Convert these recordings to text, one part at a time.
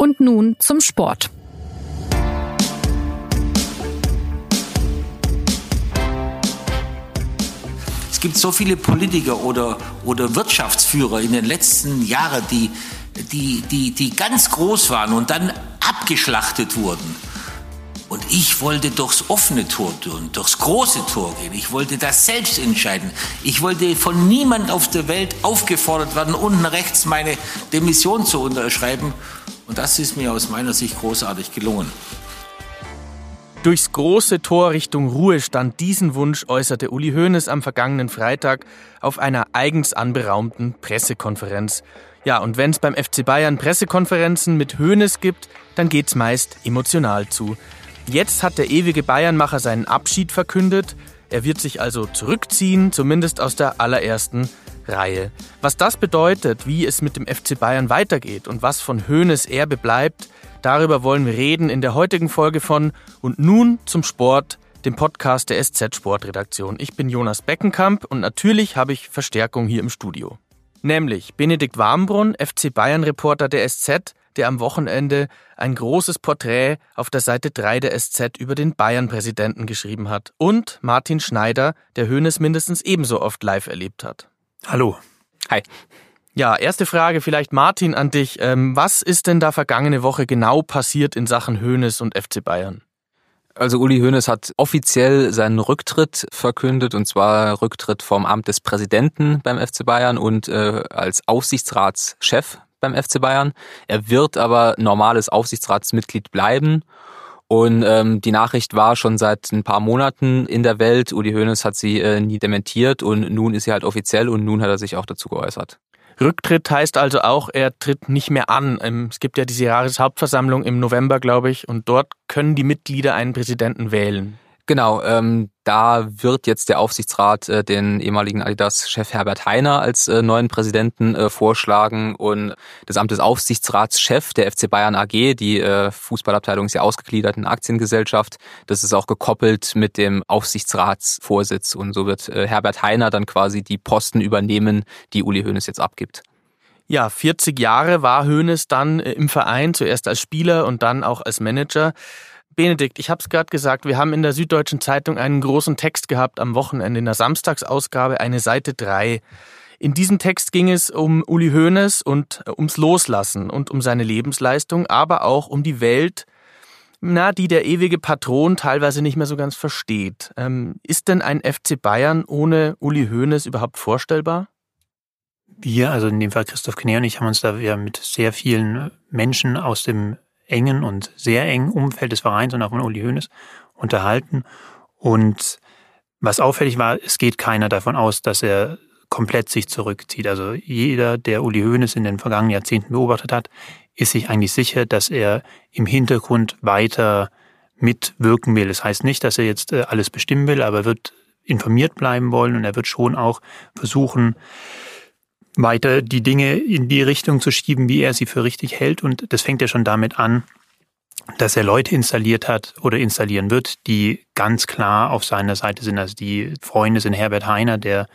Und nun zum Sport. Es gibt so viele Politiker oder, oder Wirtschaftsführer in den letzten Jahren, die, die, die, die ganz groß waren und dann abgeschlachtet wurden. Und ich wollte durchs offene Tor tun, durchs große Tor gehen. Ich wollte das selbst entscheiden. Ich wollte von niemand auf der Welt aufgefordert werden, unten rechts meine Demission zu unterschreiben. Und das ist mir aus meiner Sicht großartig gelungen. Durchs große Tor Richtung Ruhestand diesen Wunsch äußerte Uli Hoeneß am vergangenen Freitag auf einer eigens anberaumten Pressekonferenz. Ja, und wenn es beim FC Bayern Pressekonferenzen mit Hoeneß gibt, dann geht's meist emotional zu. Jetzt hat der ewige Bayernmacher seinen Abschied verkündet. Er wird sich also zurückziehen, zumindest aus der allerersten Reihe. Was das bedeutet, wie es mit dem FC Bayern weitergeht und was von Hoeneß Erbe bleibt, Darüber wollen wir reden in der heutigen Folge von Und nun zum Sport, dem Podcast der SZ Sportredaktion. Ich bin Jonas Beckenkamp und natürlich habe ich Verstärkung hier im Studio. Nämlich Benedikt Warmbrunn, FC Bayern Reporter der SZ, der am Wochenende ein großes Porträt auf der Seite 3 der SZ über den Bayern-Präsidenten geschrieben hat. Und Martin Schneider, der Höhnes mindestens ebenso oft live erlebt hat. Hallo. Hi. Ja, erste Frage vielleicht Martin an dich. Ähm, was ist denn da vergangene Woche genau passiert in Sachen Hoeneß und FC Bayern? Also Uli Hoeneß hat offiziell seinen Rücktritt verkündet und zwar Rücktritt vom Amt des Präsidenten beim FC Bayern und äh, als Aufsichtsratschef beim FC Bayern. Er wird aber normales Aufsichtsratsmitglied bleiben. Und ähm, die Nachricht war schon seit ein paar Monaten in der Welt. Uli Hoeneß hat sie äh, nie dementiert und nun ist sie halt offiziell und nun hat er sich auch dazu geäußert. Rücktritt heißt also auch, er tritt nicht mehr an. Ähm, es gibt ja diese Jahreshauptversammlung im November, glaube ich, und dort können die Mitglieder einen Präsidenten wählen. Genau, ähm, da wird jetzt der Aufsichtsrat äh, den ehemaligen Adidas-Chef Herbert Heiner als äh, neuen Präsidenten äh, vorschlagen und das Amt des Aufsichtsratschef der FC Bayern AG, die äh, Fußballabteilung ist ja ausgegliedert in Aktiengesellschaft, das ist auch gekoppelt mit dem Aufsichtsratsvorsitz und so wird äh, Herbert Heiner dann quasi die Posten übernehmen, die Uli Hoeneß jetzt abgibt. Ja, 40 Jahre war Hoeneß dann äh, im Verein, zuerst als Spieler und dann auch als Manager. Benedikt, ich habe es gerade gesagt, wir haben in der Süddeutschen Zeitung einen großen Text gehabt am Wochenende in der Samstagsausgabe, eine Seite 3. In diesem Text ging es um Uli Hoeneß und äh, ums Loslassen und um seine Lebensleistung, aber auch um die Welt, na, die der ewige Patron teilweise nicht mehr so ganz versteht. Ähm, ist denn ein FC Bayern ohne Uli Hoeneß überhaupt vorstellbar? Wir, also in dem Fall Christoph Kner und ich, haben uns da ja mit sehr vielen Menschen aus dem engen und sehr engen Umfeld des Vereins und auch von Uli Hoeneß unterhalten. Und was auffällig war, es geht keiner davon aus, dass er komplett sich zurückzieht. Also jeder, der Uli Hoeneß in den vergangenen Jahrzehnten beobachtet hat, ist sich eigentlich sicher, dass er im Hintergrund weiter mitwirken will. Das heißt nicht, dass er jetzt äh, alles bestimmen will, aber er wird informiert bleiben wollen und er wird schon auch versuchen, weiter die Dinge in die Richtung zu schieben, wie er sie für richtig hält. Und das fängt ja schon damit an, dass er Leute installiert hat oder installieren wird, die ganz klar auf seiner Seite sind. Also die Freunde sind Herbert Heiner, der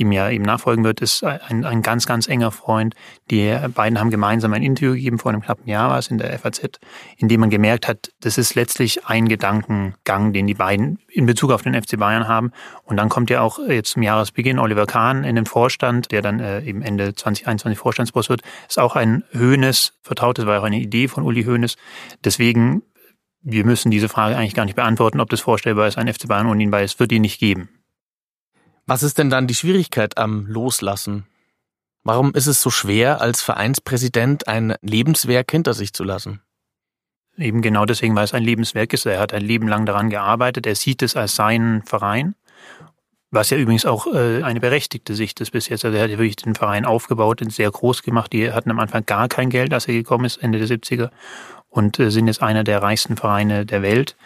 ihm ja eben nachfolgen wird, ist ein, ein ganz, ganz enger Freund. Die beiden haben gemeinsam ein Interview gegeben vor einem knappen Jahr war es in der FAZ, in dem man gemerkt hat, das ist letztlich ein Gedankengang, den die beiden in Bezug auf den FC Bayern haben. Und dann kommt ja auch jetzt zum Jahresbeginn Oliver Kahn in den Vorstand, der dann äh, eben Ende 2021 Vorstandsboss wird. Ist auch ein Höhnes vertraut, das war auch eine Idee von Uli Höhnes. Deswegen, wir müssen diese Frage eigentlich gar nicht beantworten, ob das vorstellbar ist, ein FC Bayern ohne ihn, weil es wird ihn nicht geben. Was ist denn dann die Schwierigkeit am Loslassen? Warum ist es so schwer, als Vereinspräsident ein Lebenswerk hinter sich zu lassen? Eben genau deswegen, weil es ein Lebenswerk ist. Er hat ein Leben lang daran gearbeitet. Er sieht es als seinen Verein. Was ja übrigens auch äh, eine berechtigte Sicht ist bis jetzt. Also er hat ja wirklich den Verein aufgebaut, und sehr groß gemacht. Die hatten am Anfang gar kein Geld, als er gekommen ist, Ende der 70er. Und äh, sind jetzt einer der reichsten Vereine der Welt.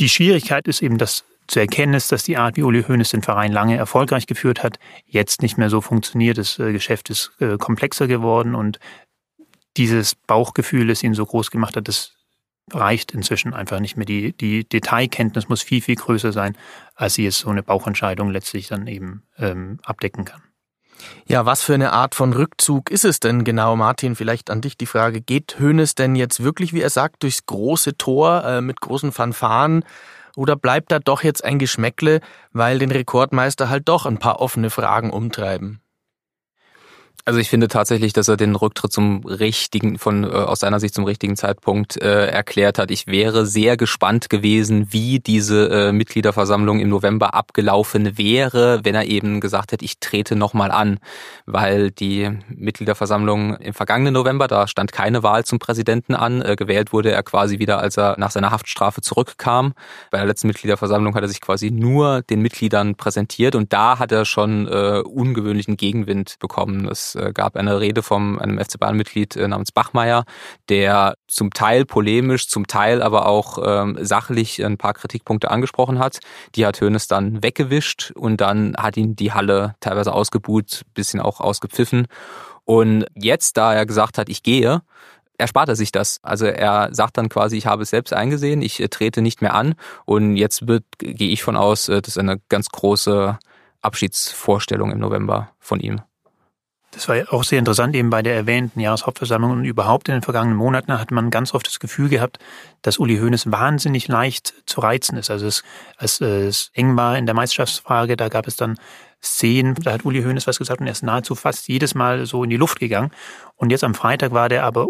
Die Schwierigkeit ist eben, dass zu erkennen ist, dass die Art, wie Uli Hoeneß den Verein lange erfolgreich geführt hat, jetzt nicht mehr so funktioniert. Das äh, Geschäft ist äh, komplexer geworden und dieses Bauchgefühl, das ihn so groß gemacht hat, das reicht inzwischen einfach nicht mehr. Die, die Detailkenntnis muss viel, viel größer sein, als sie jetzt so eine Bauchentscheidung letztlich dann eben ähm, abdecken kann. Ja, was für eine Art von Rückzug ist es denn genau, Martin? Vielleicht an dich die Frage, geht Hoeneß denn jetzt wirklich, wie er sagt, durchs große Tor äh, mit großen Fanfaren oder bleibt da doch jetzt ein Geschmäckle, weil den Rekordmeister halt doch ein paar offene Fragen umtreiben? Also ich finde tatsächlich, dass er den Rücktritt zum richtigen, von äh, aus seiner Sicht zum richtigen Zeitpunkt äh, erklärt hat. Ich wäre sehr gespannt gewesen, wie diese äh, Mitgliederversammlung im November abgelaufen wäre, wenn er eben gesagt hätte, ich trete nochmal an. Weil die Mitgliederversammlung im vergangenen November, da stand keine Wahl zum Präsidenten an. Äh, gewählt wurde er quasi wieder, als er nach seiner Haftstrafe zurückkam. Bei der letzten Mitgliederversammlung hat er sich quasi nur den Mitgliedern präsentiert und da hat er schon äh, ungewöhnlichen Gegenwind bekommen. Das äh, gab eine Rede von einem FC Bayern-Mitglied äh, namens Bachmeier, der zum Teil polemisch, zum Teil aber auch ähm, sachlich ein paar Kritikpunkte angesprochen hat. Die hat Hoeneß dann weggewischt und dann hat ihn die Halle teilweise ausgebuht, bisschen auch ausgepfiffen. Und jetzt, da er gesagt hat, ich gehe, erspart er sich das. Also er sagt dann quasi, ich habe es selbst eingesehen, ich äh, trete nicht mehr an und jetzt wird, gehe ich von aus, das ist eine ganz große Abschiedsvorstellung im November von ihm. Das war auch sehr interessant, eben bei der erwähnten Jahreshauptversammlung und überhaupt in den vergangenen Monaten hat man ganz oft das Gefühl gehabt, dass Uli Hoeneß wahnsinnig leicht zu reizen ist. Also es, als es eng war in der Meisterschaftsfrage, da gab es dann Szenen, da hat Uli Hoeneß was gesagt und er ist nahezu fast jedes Mal so in die Luft gegangen. Und jetzt am Freitag war der aber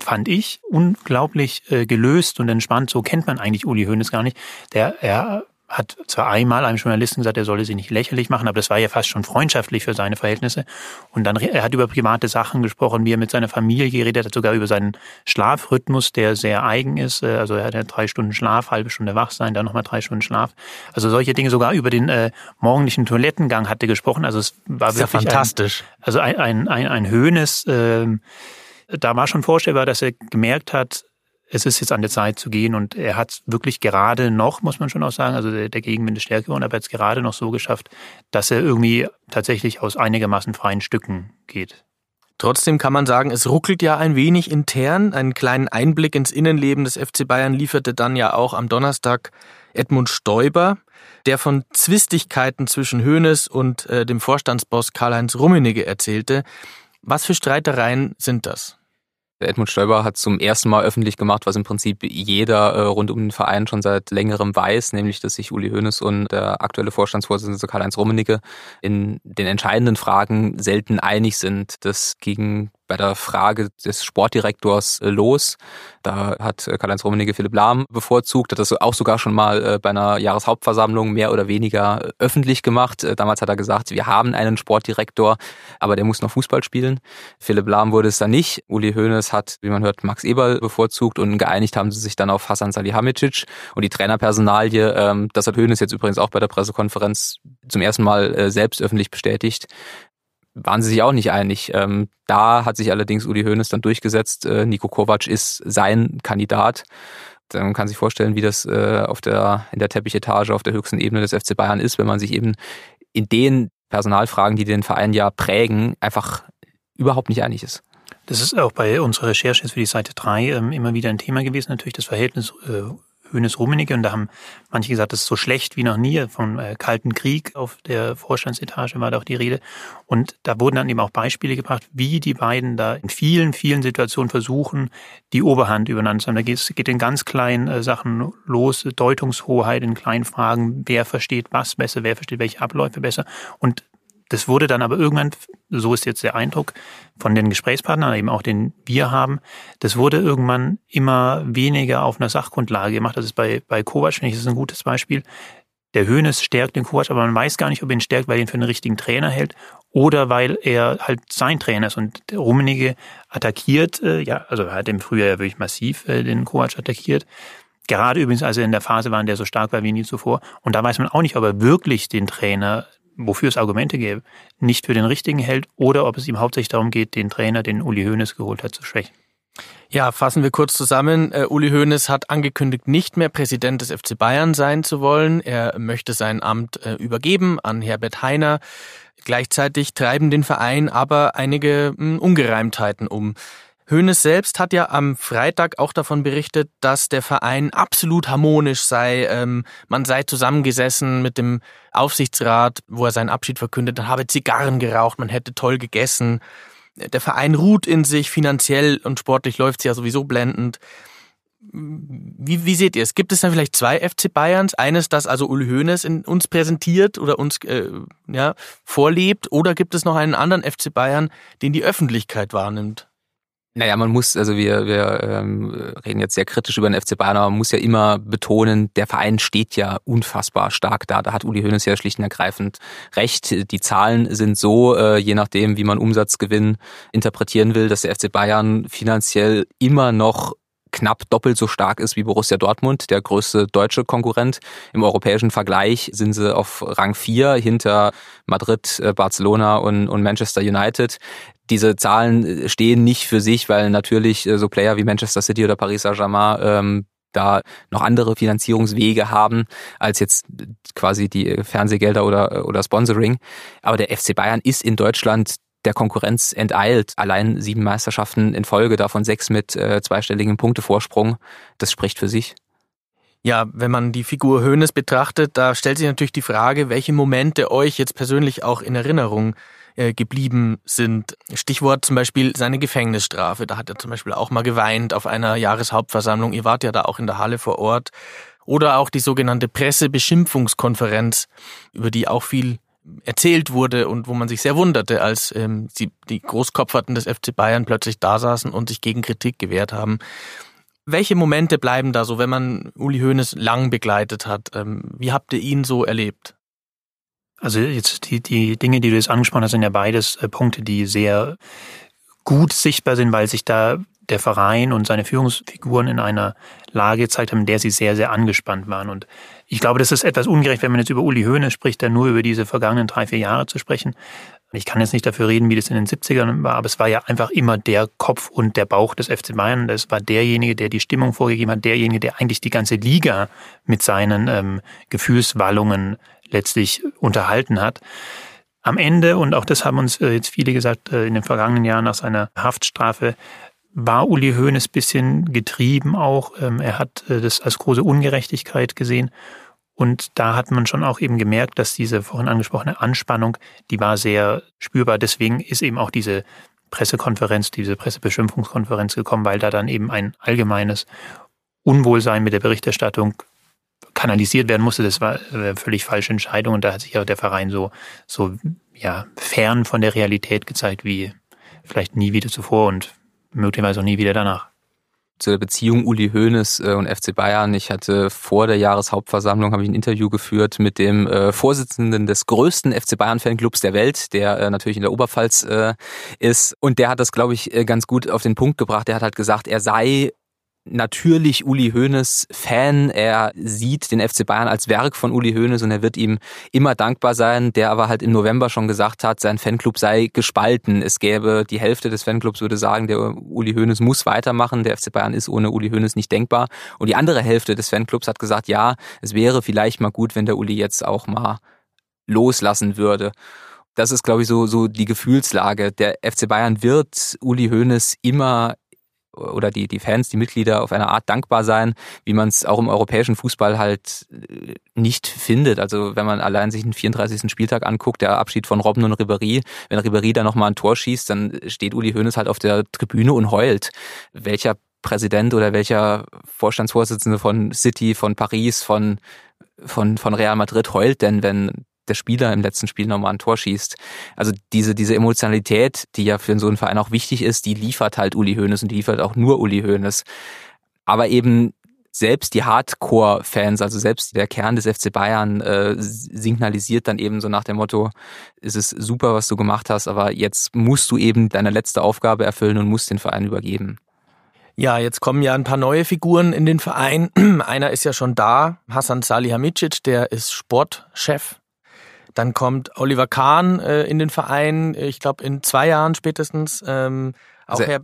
fand ich unglaublich äh, gelöst und entspannt. So kennt man eigentlich Uli Hoeneß gar nicht. Der er hat zwar einmal einem Journalisten gesagt, er solle sich nicht lächerlich machen, aber das war ja fast schon freundschaftlich für seine Verhältnisse. Und dann, er hat über private Sachen gesprochen, wie er mit seiner Familie geredet hat, sogar über seinen Schlafrhythmus, der sehr eigen ist. Äh, also er hat ja drei Stunden Schlaf, halbe Stunde wach sein, dann nochmal drei Stunden Schlaf. Also solche Dinge, sogar über den äh, morgendlichen Toilettengang hat er gesprochen. Also es war wirklich ja fantastisch. Ein, also ein, ein, ein, ein Höhnes, äh, da war schon vorstellbar, dass er gemerkt hat, es ist jetzt an der Zeit zu gehen und er hat wirklich gerade noch, muss man schon auch sagen, also der, Gegenwind ist stärker geworden, aber er hat es gerade noch so geschafft, dass er irgendwie tatsächlich aus einigermaßen freien Stücken geht. Trotzdem kann man sagen, es ruckelt ja ein wenig intern. Einen kleinen Einblick ins Innenleben des FC Bayern lieferte dann ja auch am Donnerstag Edmund Stoiber, der von Zwistigkeiten zwischen Hoeneß und äh, dem Vorstandsboss Karl-Heinz Rummenigge erzählte. Was für Streitereien sind das? Edmund Stoiber hat zum ersten Mal öffentlich gemacht, was im Prinzip jeder äh, rund um den Verein schon seit längerem weiß, nämlich dass sich Uli Hoeneß und der aktuelle Vorstandsvorsitzende Karl-Heinz Rummenigge in den entscheidenden Fragen selten einig sind. Das ging bei der Frage des Sportdirektors äh, los. Da hat äh, Karl-Heinz Rummenigge Philipp Lahm bevorzugt, hat das auch sogar schon mal äh, bei einer Jahreshauptversammlung mehr oder weniger öffentlich gemacht. Damals hat er gesagt, wir haben einen Sportdirektor, aber der muss noch Fußball spielen. Philipp Lahm wurde es dann nicht. Uli Hoeneß hat, wie man hört, Max Eberl bevorzugt und geeinigt haben sie sich dann auf Hasan Salihamidzic und die Trainerpersonalie. Ähm, das hat Hoeneß jetzt übrigens auch bei der Pressekonferenz zum ersten Mal selbst öffentlich bestätigt waren sie sich auch nicht einig. Ähm, da hat sich allerdings Uli Hoeneß dann durchgesetzt. Äh, Nico Kovac ist sein Kandidat. Man kann sich vorstellen, wie das äh, auf der, in der Teppichetage auf der höchsten Ebene des FC Bayern ist, wenn man sich eben in den Personalfragen, die den Verein ja prägen, einfach überhaupt nicht einig ist. Das ist auch bei unserer Recherche für die Seite 3 ähm, immer wieder ein Thema gewesen, natürlich das Verhältnis äh, Hönes Rummenigge und da haben manche gesagt, das ist so schlecht wie noch nie. Vom äh, Kalten Krieg auf der Vorstandsetage war da auch die Rede. Und da wurden dann eben auch Beispiele gebracht, wie die beiden da in vielen, vielen Situationen versuchen, die Oberhand übereinander zu haben. Da geht es geht in ganz kleinen äh, Sachen los, Deutungshoheit in kleinen Fragen, wer versteht was besser, wer versteht welche Abläufe besser. Und das wurde dann aber irgendwann, so ist jetzt der Eindruck von den Gesprächspartnern, eben auch den wir haben, das wurde irgendwann immer weniger auf einer Sachgrundlage gemacht. Das ist bei, bei Kovac, finde ich, das ist ein gutes Beispiel. Der Hönes stärkt den Kovac, aber man weiß gar nicht, ob er ihn stärkt, weil er ihn für einen richtigen Trainer hält oder weil er halt sein Trainer ist. Und der Rummenigge attackiert, äh, ja, also er hat im Frühjahr ja wirklich massiv äh, den Kovac attackiert. Gerade übrigens, als er in der Phase war, in der so stark war wie nie zuvor. Und da weiß man auch nicht, ob er wirklich den Trainer wofür es Argumente gäbe, nicht für den richtigen hält oder ob es ihm hauptsächlich darum geht, den Trainer, den Uli Hoeneß geholt hat, zu schwächen. Ja, fassen wir kurz zusammen. Uh, Uli Hoeneß hat angekündigt, nicht mehr Präsident des FC Bayern sein zu wollen. Er möchte sein Amt uh, übergeben an Herbert Heiner. Gleichzeitig treiben den Verein aber einige hm, Ungereimtheiten um. Hoeneß selbst hat ja am Freitag auch davon berichtet, dass der Verein absolut harmonisch sei. Ähm, man sei zusammengesessen mit dem Aufsichtsrat, wo er seinen Abschied verkündet hat, habe Zigarren geraucht, man hätte toll gegessen. Der Verein ruht in sich, finanziell und sportlich läuft es ja sowieso blendend. Wie, wie seht ihr es? Gibt es dann vielleicht zwei FC Bayerns? Eines, das also Uli Hoeneß in uns präsentiert oder uns äh, ja, vorlebt? Oder gibt es noch einen anderen FC Bayern, den die Öffentlichkeit wahrnimmt? Naja, man muss, also wir, wir ähm, reden jetzt sehr kritisch über den FC Bayern, aber man muss ja immer betonen, der Verein steht ja unfassbar stark da. Da hat Uli Hoeneß ja schlicht und ergreifend recht. Die Zahlen sind so, äh, je nachdem, wie man Umsatzgewinn interpretieren will, dass der FC Bayern finanziell immer noch knapp doppelt so stark ist wie Borussia Dortmund, der größte deutsche Konkurrent. Im europäischen Vergleich sind sie auf Rang 4 hinter Madrid, äh, Barcelona und, und Manchester United diese Zahlen stehen nicht für sich, weil natürlich äh, so Player wie Manchester City oder Paris Saint-Germain ähm, da noch andere Finanzierungswege haben als jetzt quasi die Fernsehgelder oder, oder Sponsoring. Aber der FC Bayern ist in Deutschland der Konkurrenz enteilt. Allein sieben Meisterschaften in Folge, davon sechs mit äh, zweistelligem Punktevorsprung. Das spricht für sich. Ja, wenn man die Figur Hoeneß betrachtet, da stellt sich natürlich die Frage, welche Momente euch jetzt persönlich auch in Erinnerung äh, geblieben sind. Stichwort zum Beispiel seine Gefängnisstrafe. Da hat er zum Beispiel auch mal geweint auf einer Jahreshauptversammlung. Ihr wart ja da auch in der Halle vor Ort. Oder auch die sogenannte Pressebeschimpfungskonferenz, über die auch viel erzählt wurde und wo man sich sehr wunderte, als ähm, die, die Großkopferten des FC Bayern plötzlich da saßen und sich gegen Kritik gewehrt haben. Welche Momente bleiben da so, wenn man Uli Hoeneß lang begleitet hat? Ähm, wie habt ihr ihn so erlebt? Also jetzt die, die Dinge, die du jetzt angesprochen hast, sind ja beides äh, Punkte, die sehr gut sichtbar sind, weil sich da der Verein und seine Führungsfiguren in einer Lage gezeigt haben, in der sie sehr, sehr angespannt waren. Und ich glaube, das ist etwas ungerecht, wenn man jetzt über Uli Hoeneß spricht, dann nur über diese vergangenen drei, vier Jahre zu sprechen. Ich kann jetzt nicht dafür reden, wie das in den 70ern war, aber es war ja einfach immer der Kopf und der Bauch des FC Bayern. Das war derjenige, der die Stimmung vorgegeben hat, derjenige, der eigentlich die ganze Liga mit seinen ähm, Gefühlswallungen letztlich unterhalten hat. Am Ende, und auch das haben uns äh, jetzt viele gesagt, äh, in den vergangenen Jahren nach seiner Haftstrafe, war Uli Hoeneß bisschen getrieben auch. Ähm, er hat äh, das als große Ungerechtigkeit gesehen. Und da hat man schon auch eben gemerkt, dass diese vorhin angesprochene Anspannung, die war sehr spürbar. Deswegen ist eben auch diese Pressekonferenz, diese Pressebeschimpfungskonferenz gekommen, weil da dann eben ein allgemeines Unwohlsein mit der Berichterstattung kanalisiert werden musste, das war eine völlig falsche Entscheidung und da hat sich auch der Verein so, so, ja, fern von der Realität gezeigt wie vielleicht nie wieder zuvor und möglicherweise auch nie wieder danach zur Beziehung Uli Hoeneß äh, und FC Bayern. Ich hatte vor der Jahreshauptversammlung habe ich ein Interview geführt mit dem äh, Vorsitzenden des größten FC Bayern Fanclubs der Welt, der äh, natürlich in der Oberpfalz ist und der hat das glaube ich ganz gut auf den Punkt gebracht. Der hat halt gesagt, er sei natürlich Uli Hoeneß Fan. Er sieht den FC Bayern als Werk von Uli Hoeneß und er wird ihm immer dankbar sein, der aber halt im November schon gesagt hat, sein Fanclub sei gespalten. Es gäbe die Hälfte des Fanclubs würde sagen, der Uli Hoeneß muss weitermachen, der FC Bayern ist ohne Uli Hoeneß nicht denkbar. Und die andere Hälfte des Fanclubs hat gesagt, ja, es wäre vielleicht mal gut, wenn der Uli jetzt auch mal loslassen würde das ist, glaube ich, so, so die Gefühlslage. Der FC Bayern wird Uli Hoeneß immer oder die, die Fans, die Mitglieder auf eine Art dankbar sein, wie man es auch im europäischen Fußball halt äh, nicht findet. Also wenn man allein sich den 34. Spieltag anguckt, der Abschied von Robben und Ribéry, wenn Ribéry da nochmal ein Tor schießt, dann steht Uli Hoeneß halt auf der Tribüne und heult. Welcher Präsident oder welcher Vorstandsvorsitzende von City, von Paris, von, von, von Real Madrid heult denn, wenn der Spieler im letzten Spiel nochmal ein Tor schießt. Also diese, diese Emotionalität, die ja für so einen Verein auch wichtig ist, die liefert halt Uli Hoeneß und die liefert auch nur Uli Hoeneß. Aber eben selbst die Hardcore-Fans, also selbst der Kern des FC Bayern, äh, signalisiert dann eben so nach dem Motto, es ist super, was du gemacht hast, aber jetzt musst du eben deine letzte Aufgabe erfüllen und musst den Verein übergeben. Ja, jetzt kommen ja ein paar neue Figuren in den Verein. Einer ist ja schon da, Hassan Salihamidzic, der ist Sportchef dann kommt Oliver Kahn äh, in den Verein, ich glaube in zwei Jahren spätestens. Ähm, auch also er,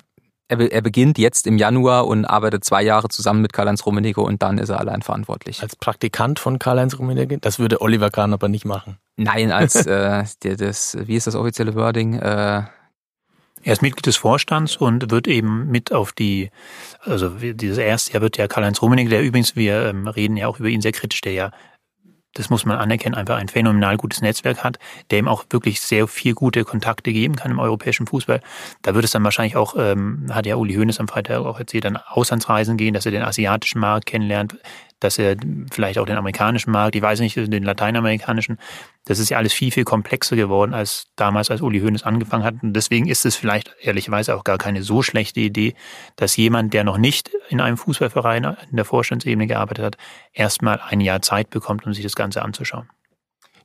er, er, beginnt jetzt im Januar und arbeitet zwei Jahre zusammen mit Karl-Heinz Rummenigge und dann ist er allein verantwortlich. Als Praktikant von Karl-Heinz Rummenigge? Das würde Oliver Kahn aber nicht machen. Nein, als äh, der, das, wie ist das offizielle Wording? Äh, Er ist Mitglied des Vorstands und wird eben mit auf die, also dieses erste Jahr wird ja Karl-Heinz Rummenigge, der übrigens, wir ähm, reden ja auch über ihn sehr kritisch, der ja das muss man anerkennen, einfach ein phänomenal gutes Netzwerk hat, der ihm auch wirklich sehr viel gute Kontakte geben kann im europäischen Fußball. Da wird es dann wahrscheinlich auch, ähm, hat ja Uli Hoeneß am Freitag auch erzählt, dann Auslandsreisen gehen, dass er den asiatischen Markt kennenlernt, dass er vielleicht auch den amerikanischen Markt, ich weiß nicht, den lateinamerikanischen, das ist ja alles viel, viel komplexer geworden als damals, als Uli Hoeneß angefangen hat. Und deswegen ist es vielleicht ehrlicherweise auch gar keine so schlechte Idee, dass jemand, der noch nicht in einem Fußballverein in der Vorstandsebene gearbeitet hat, erstmal ein Jahr Zeit bekommt, um sich das Ganze anzuschauen.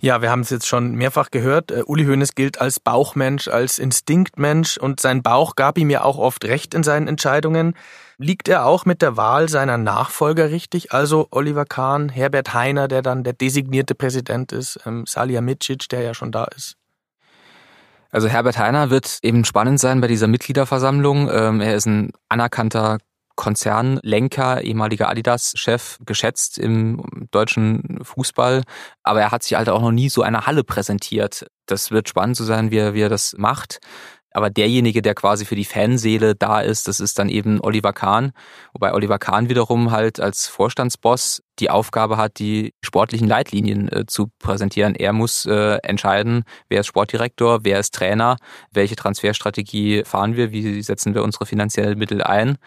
Ja, wir haben es jetzt schon mehrfach gehört. Uh, Uli Hoeneß gilt als Bauchmensch, als Instinktmensch und sein Bauch gab ihm ja auch oft recht in seinen Entscheidungen. Liegt er auch mit der Wahl seiner Nachfolger richtig? Also Oliver Kahn, Herbert Heiner, der dann der designierte Präsident ist, ähm, Salihamidzic, der ja schon da ist. Also Herbert Heiner wird eben spannend sein bei dieser Mitgliederversammlung. Ähm, er ist ein anerkannter Konzernlenker, ehemaliger Adidas-Chef, geschätzt im deutschen Fußball. Aber er hat sich halt auch noch nie so eine Halle präsentiert. Das wird spannend zu sein, wie er, wie er das macht. Aber derjenige, der quasi für die Fanseele da ist, das ist dann eben Oliver Kahn. Wobei Oliver Kahn wiederum halt als Vorstandsboss die Aufgabe hat, die sportlichen Leitlinien äh, zu präsentieren. Er muss äh, entscheiden, wer ist Sportdirektor, wer ist Trainer, welche Transferstrategie fahren wir, wie setzen wir unsere finanziellen Mittel ein.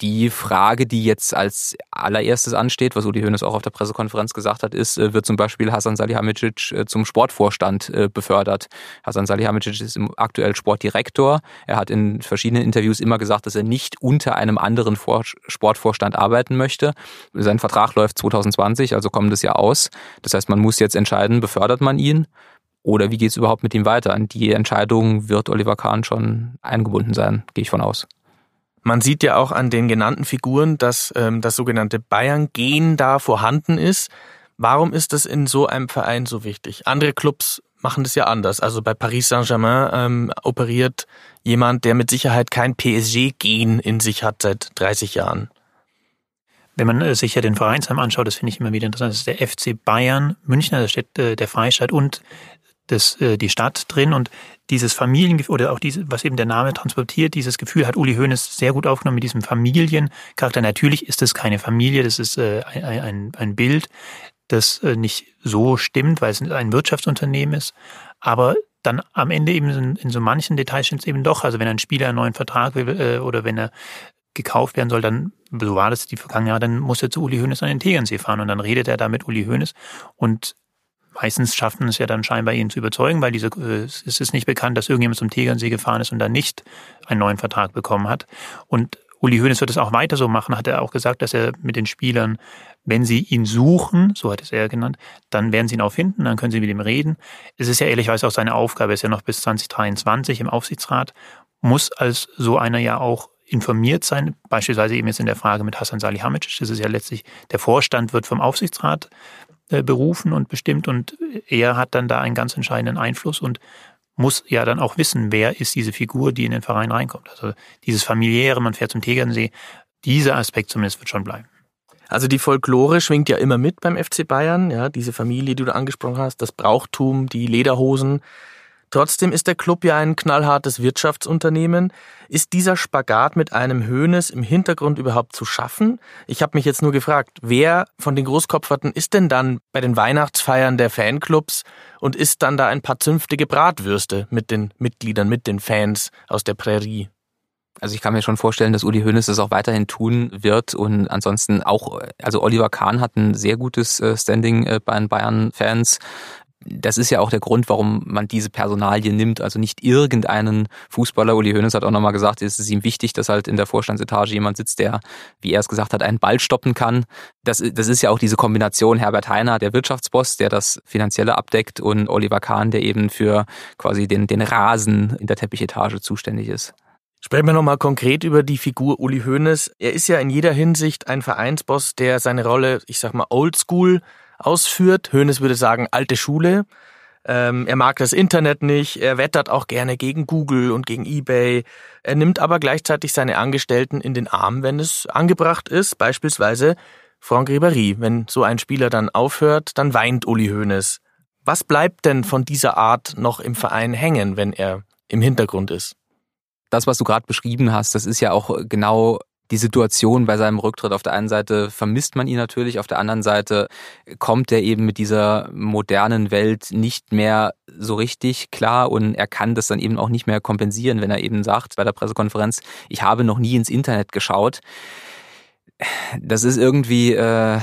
Die Frage, die jetzt als allererstes ansteht, was Uli Hoeneß auch auf der Pressekonferenz gesagt hat, ist, äh, wird zum Beispiel Hasan Salihamidzic äh, zum Sportvorstand äh, befördert. Hasan Salihamidzic ist aktuell Sportdirektor. Er hat in verschiedenen Interviews immer gesagt, dass er nicht unter einem anderen Vor Sportvorstand arbeiten möchte. Sein Vertrag läuft 2020 2020, also kommendes Jahr aus. Das heißt, man muss jetzt entscheiden, befördert man ihn oder wie geht es überhaupt mit ihm weiter? In die Entscheidung wird Oliver Kahn schon eingebunden sein, gehe ich von aus. Man sieht ja auch an den genannten Figuren, dass ähm, das sogenannte Bayern-Gen da vorhanden ist. Warum ist das in so einem Verein so wichtig? Andere Clubs machen das ja anders. Also bei Paris Saint-Germain ähm, operiert jemand, der mit Sicherheit kein PSG-Gen in sich hat seit 30 Jahren. Wenn man äh, sich ja den Vereinsheim anschaut, das finde ich immer wieder interessant, das ist der FC Bayern München, da steht äh, der Freistaat und das, äh, die Stadt drin und dieses Familiengefühl oder auch diese, was eben der Name transportiert, dieses Gefühl hat Uli Hoeneß sehr gut aufgenommen mit diesem Familiencharakter. Natürlich ist es keine Familie, das ist ein, ein, ein Bild, das nicht so stimmt, weil es ein Wirtschaftsunternehmen ist, aber dann am Ende eben in, in so manchen Details stimmt es eben doch. Also wenn ein Spieler einen neuen Vertrag will äh, oder wenn er gekauft werden soll, dann, so war das die vergangenen Jahre, dann muss er zu Uli Hoeneß an den Tegernsee fahren und dann redet er da mit Uli Hoeneß und meistens schafft man es ja dann scheinbar ihn zu überzeugen, weil diese, äh, es ist nicht bekannt, dass irgendjemand zum Tegernsee gefahren ist und dann nicht einen neuen Vertrag bekommen hat. Und Uli Hoeneß wird es auch weiter so machen, hat er auch gesagt, dass er mit den Spielern, wenn sie ihn suchen, so hat es er genannt, dann werden sie ihn auch finden, dann können sie mit ihm reden. Es ist ja ehrlicherweise auch seine Aufgabe, er ist ja noch bis 2023 im Aufsichtsrat, muss als so einer ja auch informiert sein, beispielsweise eben jetzt in der Frage mit Hassan Salihamidzic. Das ist ja letztlich, der Vorstand wird vom Aufsichtsrat äh, berufen und bestimmt und er hat dann da einen ganz entscheidenden Einfluss und muss ja dann auch wissen, wer ist diese Figur, die in den Verein reinkommt. Also dieses familiäre, man fährt zum Tegernsee, dieser Aspekt zumindest wird schon bleiben. Also die Folklore schwingt ja immer mit beim FC Bayern, ja, diese Familie, die du angesprochen hast, das Brauchtum, die Lederhosen, Trotzdem ist der Club ja ein knallhartes Wirtschaftsunternehmen. Ist dieser Spagat mit einem Höhnes im Hintergrund überhaupt zu schaffen? Ich habe mich jetzt nur gefragt, wer von den Großkopferten ist denn dann bei den Weihnachtsfeiern der Fanclubs und ist dann da ein paar zünftige Bratwürste mit den Mitgliedern, mit den Fans aus der Prärie? Also ich kann mir schon vorstellen, dass Uli Hoeneß das auch weiterhin tun wird und ansonsten auch, also Oliver Kahn hat ein sehr gutes äh, Standing äh, bei den Bayern-Fans das ist ja auch der Grund, warum man diese Personalie nimmt. Also nicht irgendeinen Fußballer. Uli Hoeneß hat auch nochmal gesagt, es ist ihm wichtig, dass halt in der Vorstandsetage jemand sitzt, der, wie er es gesagt hat, einen Ball stoppen kann. Das, das ist ja auch diese Kombination Herbert Heiner, der Wirtschaftsboss, der das Finanzielle abdeckt und Oliver Kahn, der eben für quasi den, den Rasen in der Teppichetage zuständig ist. Sprechen wir nochmal konkret über die Figur Uli Hoeneß. Er ist ja in jeder Hinsicht ein Vereinsboss, der seine Rolle, ich sag mal, oldschool ausführt. Hoeneß würde sagen, alte Schule. Ähm, er mag das Internet nicht, er wettert auch gerne gegen Google und gegen eBay. Er nimmt aber gleichzeitig seine Angestellten in den Arm, wenn es angebracht ist, beispielsweise Franck Ribéry. Wenn so ein Spieler dann aufhört, dann weint Uli Hoeneß. Was bleibt denn von dieser Art noch im Verein hängen, wenn er im Hintergrund ist? Das, was du gerade beschrieben hast, das ist ja auch genau die Situation bei seinem Rücktritt. Auf der einen Seite vermisst man ihn natürlich, auf der anderen Seite kommt er eben mit dieser modernen Welt nicht mehr so richtig klar und er kann das dann eben auch nicht mehr kompensieren, wenn er eben sagt bei der Pressekonferenz, ich habe noch nie ins Internet geschaut das ist irgendwie äh,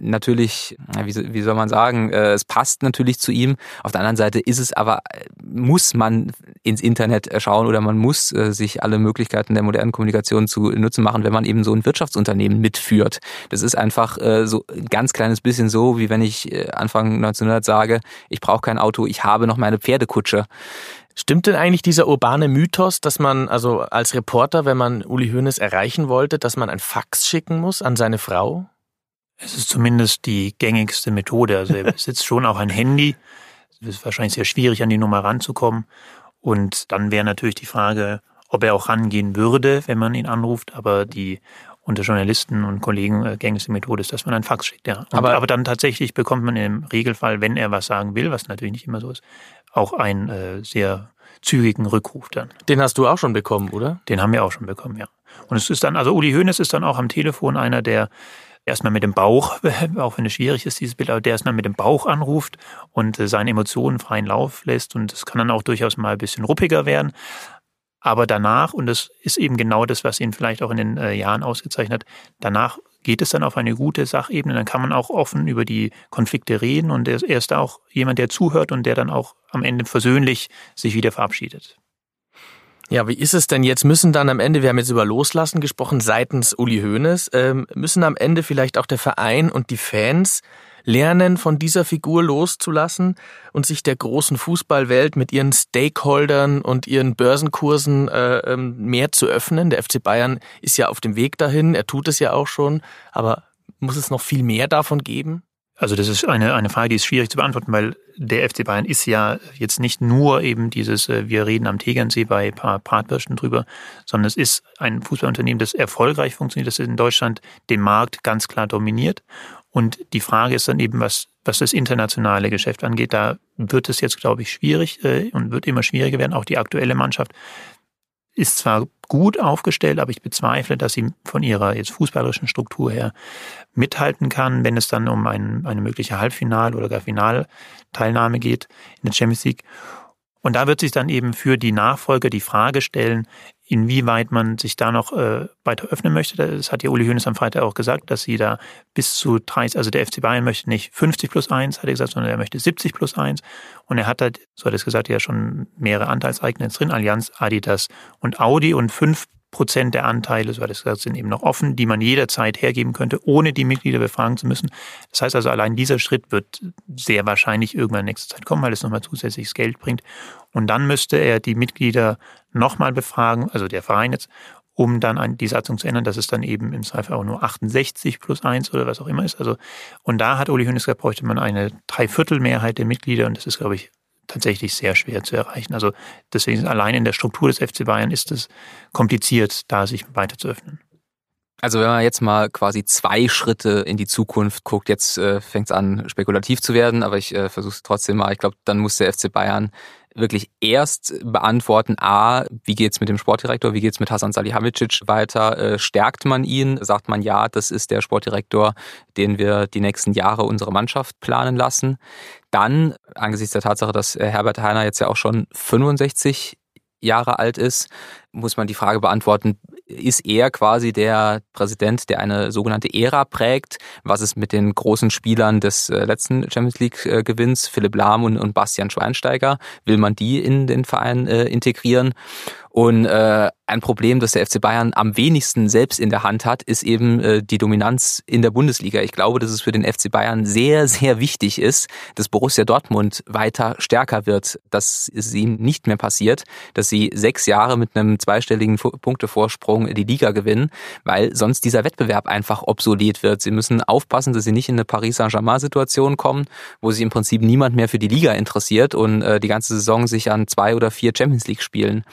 natürlich, wie, wie soll man sagen, äh, es passt natürlich zu ihm. Auf der anderen Seite ist es aber, muss man ins Internet schauen oder man muss äh, sich alle Möglichkeiten der modernen Kommunikation zu nutzen machen, wenn man eben so ein Wirtschaftsunternehmen mitführt. Das ist einfach äh, so ein ganz kleines bisschen so, wie wenn ich äh, Anfang 1900 sage, ich brauche kein Auto, ich habe noch meine Pferdekutsche. Stimmt denn eigentlich dieser urbane Mythos, dass man also als Reporter, wenn man Uli Hoeneß erreichen wollte, dass man ein Fax schicken muss an seine Frau? Es ist zumindest die gängigste Methode. Also er besitzt schon auch ein Handy. Es ist wahrscheinlich sehr schwierig, an die Nummer ranzukommen. Und dann wäre natürlich die Frage, ob er auch rangehen würde, wenn man ihn anruft. Aber die unter Journalisten und Kollegen äh, gängigste Methode ist, dass man ein Fax schickt. Ja. Und, aber, aber dann tatsächlich bekommt man im Regelfall, wenn er was sagen will, was natürlich nicht immer so ist, auch einen äh, sehr zügigen Rückruf dann. Den hast du auch schon bekommen, oder? Den haben wir auch schon bekommen, ja. Und es ist dann, also Uli Hoeneß ist dann auch am Telefon einer, der erstmal mit dem Bauch, auch wenn es schwierig ist, dieses Bild, aber der erstmal mit dem Bauch anruft und äh, seine Emotionen freien Lauf lässt. Und es kann dann auch durchaus mal ein bisschen ruppiger werden. Aber danach, und das ist eben genau das, was ihn vielleicht auch in den äh, Jahren ausgezeichnet hat, danach geht es dann auf eine gute Sachebene, dann kann man auch offen über die Konflikte reden und er ist da auch jemand, der zuhört und der dann auch am Ende versöhnlich sich wieder verabschiedet. Ja, wie ist es denn jetzt? Müssen dann am Ende, wir haben jetzt über Loslassen gesprochen, seitens Uli Hoeneß, ähm, müssen am Ende vielleicht auch der Verein und die Fans lernen, von dieser Figur loszulassen und sich der großen Fußballwelt mit ihren Stakeholdern und ihren Börsenkursen äh, ähm, mehr zu öffnen. Der FC Bayern ist ja auf dem Weg dahin, er tut es ja auch schon, aber muss es noch viel mehr davon geben? Also das ist eine, eine Frage, die ist schwierig zu beantworten, weil der FC Bayern ist ja jetzt nicht nur eben dieses, äh, wir reden am Tegernsee bei paar Bratwürsten drüber, sondern es ist ein Fußballunternehmen, das erfolgreich funktioniert, das in Deutschland den Markt ganz klar dominiert und die Frage ist dann eben, was, was das internationale Geschäft angeht. Da wird es jetzt, glaube ich, schwierig äh, und wird immer schwieriger werden. Auch die aktuelle Mannschaft ist zwar gut aufgestellt, aber ich bezweifle, dass sie von ihrer jetzt fußballerischen Struktur her mithalten kann, wenn es dann um ein, eine mögliche Halbfinal- oder gar Finalteilnahme geht in der Champions League. Und da wird sich dann eben für die Nachfolger die Frage stellen, inwieweit man sich da noch äh, weiter öffnen möchte. Das hat ja Uli Hoeneß am Freitag auch gesagt, dass sie da bis zu 30, also der FC Bayern möchte nicht 50 plus 1, hat er gesagt, sondern er möchte 70 plus 1. Und er hat halt, so hat er es gesagt, ja schon mehrere Anteilseigner drin, Allianz, Adidas und Audi und fünf Prozent der Anteile, so gesagt, sind eben noch offen, die man jederzeit hergeben könnte, ohne die Mitglieder befragen zu müssen. Das heißt also, allein dieser Schritt wird sehr wahrscheinlich irgendwann in nächster Zeit kommen, weil es nochmal zusätzliches Geld bringt. Und dann müsste er die Mitglieder nochmal befragen, also der Verein jetzt, um dann an die Satzung zu ändern, dass es dann eben im Zweifel auch nur 68 plus 1 oder was auch immer ist. Also, und da hat Uli gesagt, bräuchte man eine Dreiviertelmehrheit der Mitglieder und das ist, glaube ich, tatsächlich sehr schwer zu erreichen. Also deswegen allein in der Struktur des FC Bayern ist es kompliziert, da sich weiter zu öffnen. Also wenn man jetzt mal quasi zwei Schritte in die Zukunft guckt, jetzt äh, fängt es an, spekulativ zu werden, aber ich äh, versuche es trotzdem mal. Ich glaube, dann muss der FC Bayern wirklich erst beantworten, a, wie geht's mit dem Sportdirektor, wie geht's mit Hasan Salihamidzic weiter, äh, stärkt man ihn, sagt man ja, das ist der Sportdirektor, den wir die nächsten Jahre unsere Mannschaft planen lassen. Dann, angesichts der Tatsache, dass Herbert Heiner jetzt ja auch schon 65 Jahre alt ist, muss man die Frage beantworten, ist er quasi der Präsident, der eine sogenannte Ära prägt. Was ist mit den großen Spielern des äh, letzten Champions League äh, Philipp Lahm und, und Bastian Schweinsteiger? Will man die in den Verein äh, integrieren? Und äh, ein Problem, das der FC Bayern am wenigsten selbst in der Hand hat, ist eben äh, die Dominanz in der Bundesliga. Ich glaube, dass es für den FC Bayern sehr, sehr wichtig ist, dass Borussia Dortmund weiter stärker wird, dass es ihm nicht mehr passiert, dass sie sechs Jahre mit einem zweistelligen Punktevorsprung die Liga gewinnen, weil sonst dieser Wettbewerb einfach obsolet wird. Sie müssen aufpassen, dass sie nicht in eine Paris Saint-Germain-Situation kommen, wo sich im Prinzip niemand mehr für die Liga interessiert und äh, die ganze Saison sich an zwei oder vier Champions League-Spielen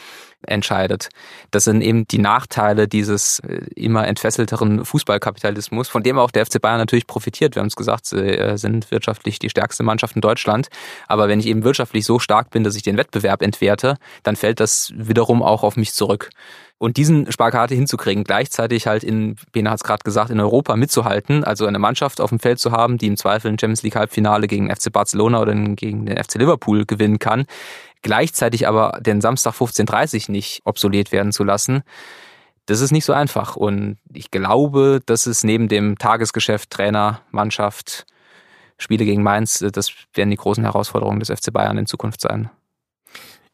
entscheidet. Das sind eben die Nachteile dieses äh, immer entfesselteren Fußballkapitalismus, von dem auch der FC Bayern natürlich profitiert. Wir haben es gesagt, sie äh, sind wirtschaftlich die stärkste Mannschaft in Deutschland. Aber wenn ich eben wirtschaftlich so stark bin, dass ich den Wettbewerb entwerte, dann fällt das wiederum auch auf mich zurück. Und diesen Sparkarte hinzukriegen, gleichzeitig halt in, Bena hat es gerade gesagt, in Europa mitzuhalten, also eine Mannschaft auf dem Feld zu haben, die im Zweifel ein Champions League Halbfinale gegen FC Barcelona oder gegen den FC Liverpool gewinnen kann, gleichzeitig aber den Samstag 15.30 nicht obsolet werden zu lassen, das ist nicht so einfach. Und ich glaube, dass es neben dem Tagesgeschäft, Trainer, Mannschaft, Spiele gegen Mainz, das werden die großen Herausforderungen des FC Bayern in Zukunft sein.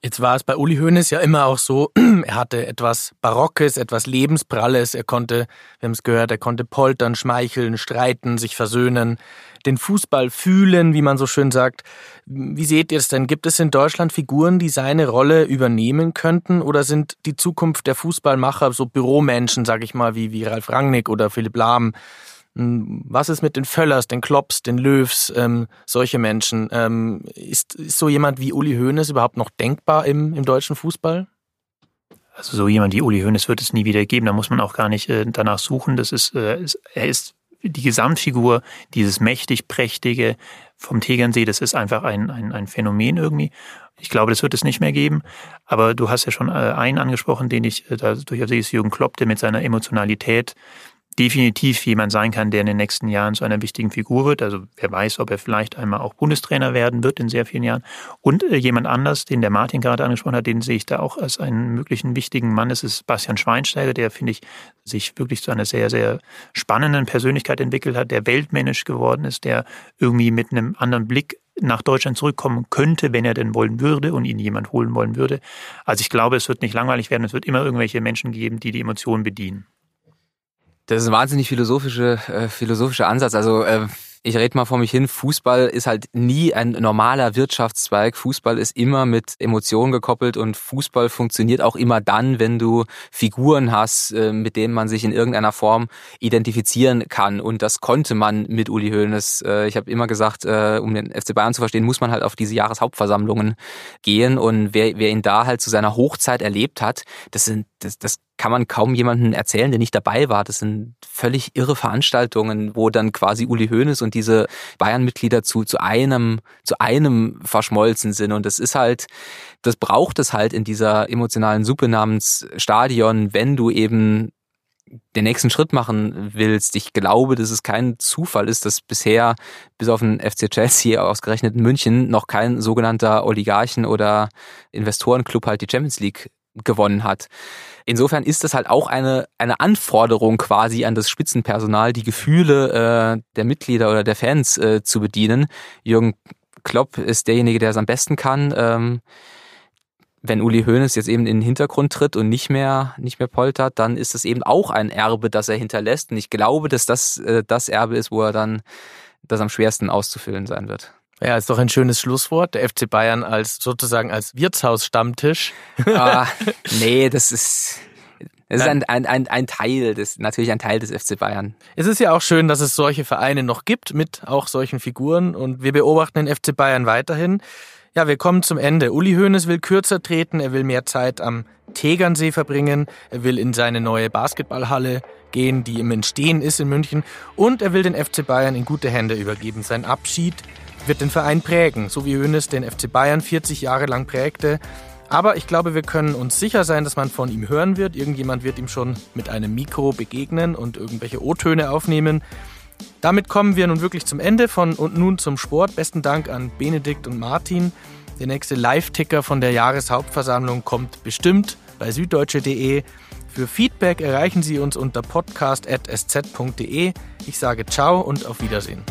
Jetzt war es bei Uli Hoeneß ja immer auch so, er hatte etwas Barockes, etwas Lebenspralles, er konnte, wir haben es gehört, er konnte poltern, schmeicheln, streiten, sich versöhnen, den Fußball fühlen, wie man so schön sagt. Wie seht ihr es denn? Gibt es in Deutschland Figuren, die seine Rolle übernehmen könnten oder sind die Zukunft der Fußballmacher so Büromenschen, sag ich mal, wie, wie Ralf Rangnick oder Philipp Lahm? Hm, was ist mit den Völlers, den Klopps, den Löws, ähm, solche Menschen? Ähm, ist, ist so jemand wie Uli Hoeneß überhaupt noch denkbar im, im deutschen Fußball? Also so jemand wie Uli Hoeneß wird es nie wieder geben. Da muss man auch gar nicht äh, danach suchen. Das ist, äh, ist, er ist die Gesamtfigur, dieses mächtig prächtige vom Tegernsee. Das ist einfach ein, ein, ein Phänomen irgendwie. Ich glaube, das wird es nicht mehr geben. Aber du hast ja schon äh, einen angesprochen, den ich äh, da durchaus sehe, ist Jürgen Klopp, der mit seiner Emotionalität definitiv jemand sein kann, der in den nächsten Jahren zu einer wichtigen Figur wird. Also wer weiß, ob er vielleicht einmal auch Bundestrainer werden wird in sehr vielen Jahren. Und äh, jemand anders, den der Martin gerade angesprochen hat, den sehe ich da auch als einen möglichen wichtigen Mann. Das ist Bastian Schweinsteiger, der, finde ich, sich wirklich zu einer sehr, sehr spannenden Persönlichkeit entwickelt hat, der weltmännisch geworden ist, der irgendwie mit einem anderen Blick nach Deutschland zurückkommen könnte, wenn er denn wollen würde und ihn jemand holen wollen würde. Also ich glaube, es wird nicht langweilig werden. Es wird immer irgendwelche Menschen geben, die die Emotionen bedienen. Das ist ein wahnsinnig philosophische, äh, philosophischer Ansatz. Also äh, ich rede mal vor mich hin, Fußball ist halt nie ein normaler Wirtschaftszweig. Fußball ist immer mit Emotionen gekoppelt und Fußball funktioniert auch immer dann, wenn du Figuren hast, äh, mit denen man sich in irgendeiner Form identifizieren kann. Und das konnte man mit Uli Hoeneß. Äh, ich habe immer gesagt, äh, um den FC Bayern zu verstehen, muss man halt auf diese Jahreshauptversammlungen gehen. Und wer, wer ihn da halt zu seiner Hochzeit erlebt hat, das sind das, das kann man kaum jemanden erzählen, der nicht dabei war. Das sind völlig irre Veranstaltungen, wo dann quasi Uli Hoeneß und diese Bayern-Mitglieder zu, zu einem, zu einem verschmolzen sind. Und das ist halt, das braucht es halt in dieser emotionalen Suppe namens Stadion, wenn du eben den nächsten Schritt machen willst. Ich glaube, dass es kein Zufall ist, dass bisher bis auf den FC Chelsea ausgerechnet in München noch kein sogenannter Oligarchen- oder Investorenclub halt die Champions League gewonnen hat. Insofern ist das halt auch eine, eine Anforderung quasi an das Spitzenpersonal, die Gefühle äh, der Mitglieder oder der Fans äh, zu bedienen. Jürgen Klopp ist derjenige, der es am besten kann. Ähm, wenn Uli Hoeneß jetzt eben in den Hintergrund tritt und nicht mehr, nicht mehr poltert, dann ist das eben auch ein Erbe, das er hinterlässt. Und ich glaube, dass das äh, das Erbe ist, wo er dann das am schwersten auszufüllen sein wird. Ja, ist doch ein schönes Schlusswort. Der FC Bayern als sozusagen als Wirtshausstammtisch. Ah, nee, das ist. Es ist ein, ein, ein, ein Teil des, natürlich ein Teil des FC Bayern. Es ist ja auch schön, dass es solche Vereine noch gibt, mit auch solchen Figuren. Und wir beobachten den FC Bayern weiterhin. Ja, wir kommen zum Ende. Uli Hoeneß will kürzer treten, er will mehr Zeit am Tegernsee verbringen, er will in seine neue Basketballhalle gehen, die im Entstehen ist in München. Und er will den FC Bayern in gute Hände übergeben. Sein Abschied wird den Verein prägen, so wie Hoeneß den FC Bayern 40 Jahre lang prägte. Aber ich glaube, wir können uns sicher sein, dass man von ihm hören wird. Irgendjemand wird ihm schon mit einem Mikro begegnen und irgendwelche O-Töne aufnehmen. Damit kommen wir nun wirklich zum Ende von und nun zum Sport. Besten Dank an Benedikt und Martin. Der nächste Live-Ticker von der Jahreshauptversammlung kommt bestimmt bei süddeutsche.de. Für Feedback erreichen Sie uns unter podcast.sz.de. Ich sage ciao und auf Wiedersehen.